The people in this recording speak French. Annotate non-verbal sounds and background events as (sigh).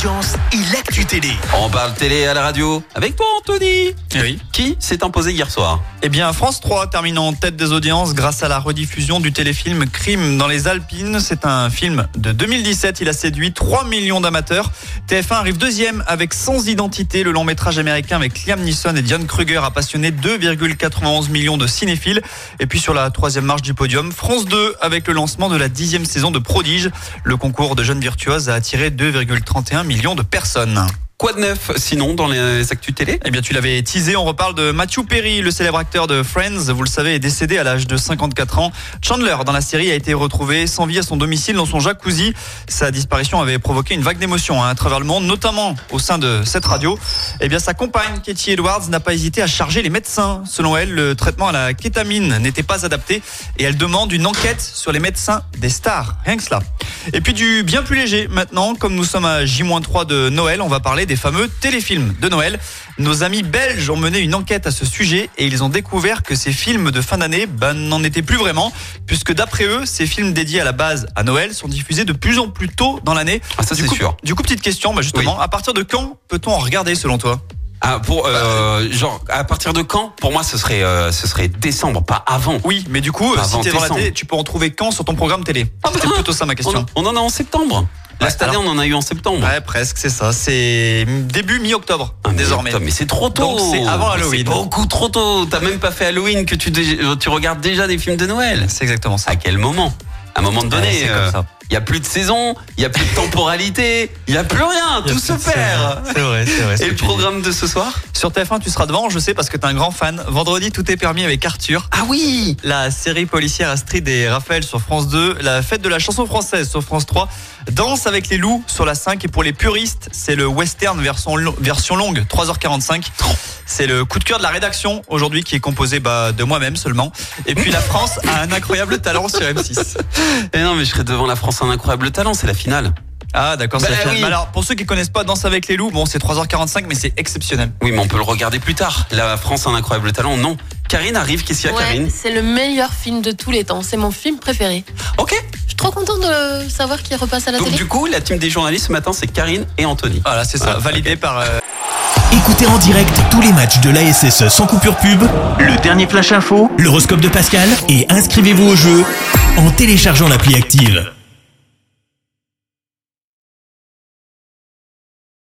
audiences et l'actu télé. On parle télé à la radio avec toi Anthony. Oui. Qui s'est imposé hier soir Eh bien, France 3 termine en tête des audiences grâce à la rediffusion du téléfilm Crime dans les Alpines. C'est un film de 2017. Il a séduit 3 millions d'amateurs. TF1 arrive deuxième avec Sans Identité, le long métrage américain avec Liam Neeson et Diane Kruger a passionné 2,91 millions de cinéphiles. Et puis sur la troisième marche du podium, France 2 avec le lancement de la dixième saison de Prodige. Le concours de jeunes virtuoses a attiré 2,31 millions de personnes. Quoi de neuf sinon dans les actus télé? Eh bien, tu l'avais teasé, on reparle de Matthew Perry, le célèbre acteur de Friends, vous le savez, est décédé à l'âge de 54 ans. Chandler, dans la série, a été retrouvé sans vie à son domicile dans son jacuzzi. Sa disparition avait provoqué une vague d'émotions hein, à travers le monde, notamment au sein de cette radio. Eh bien, sa compagne, Katie Edwards, n'a pas hésité à charger les médecins. Selon elle, le traitement à la kétamine n'était pas adapté et elle demande une enquête sur les médecins des stars. Rien que cela. Et puis du bien plus léger maintenant, comme nous sommes à J-3 de Noël, on va parler des fameux téléfilms de Noël. Nos amis belges ont mené une enquête à ce sujet et ils ont découvert que ces films de fin d'année ben, n'en étaient plus vraiment, puisque d'après eux, ces films dédiés à la base à Noël sont diffusés de plus en plus tôt dans l'année. Ah ça c'est sûr. Du coup, petite question, bah justement, à partir de quand peut-on en regarder selon toi? Ah pour euh, genre à partir de quand? Pour moi ce serait euh, ce serait décembre, pas avant. Oui, mais du coup, Pas si avant t'es devant la décembre. télé, tu peux en trouver quand sur ton programme télé C'était plutôt ça ma On, question. on en a en septembre. Là Ouais, cette année alors- on en a eu en septembre. Ouais, presque, c'est ça. C'est début mi-octobre, Ah, mais désormais. putain, Mais c'est trop tôt. Donc, c'est avant Halloween. C'est beaucoup trop tôt. T'as même pas fait Halloween que tu dé- tu regardes déjà des films de Noël. C'est exactement ça. À quel moment? À un moment donné, Ouais, c'est comme euh, ça. Il y a plus de saison, il y a plus de temporalité, il y a plus rien, tout se perd. C'est vrai, c'est vrai. Et le programme de ce soir Sur TF1, tu seras devant, je sais, parce que t'es un grand fan. Vendredi, tout est permis avec Arthur. Ah oui La série policière Astrid et Raphaël sur France 2. La fête de la chanson française sur France 3. Danse avec les loups sur la 5. Et pour les puristes, c'est le western version, version longue, 3h45. C'est le coup de cœur de la rédaction aujourd'hui qui est composé bah, de moi-même seulement. Et puis la France a un incroyable talent sur M6. (laughs) Eh non, mais je serais devant la France un incroyable talent, c'est la finale. Ah d'accord, c'est Bah la finale. oui. Mais Alors pour ceux qui connaissent pas Danse avec les loups, bon c'est 3h45 mais c'est exceptionnel. Oui, mais on peut le regarder plus tard. La France un incroyable talent, non. Karine arrive, qu'est-ce qu'il y a, Ouais, Karine c'est le meilleur film de tous les temps. C'est mon film préféré. Ok. Je suis trop contente de savoir qu'il repasse à la Donc télé. du coup, la team des journalistes ce matin, c'est Karine et Anthony. Voilà, c'est ça, Ah, validé par euh, Écoutez en direct tous les matchs de l'ASSE sans coupure pub, le dernier flash info, l'horoscope de Pascal et inscrivez-vous au jeu en téléchargeant l'appli active.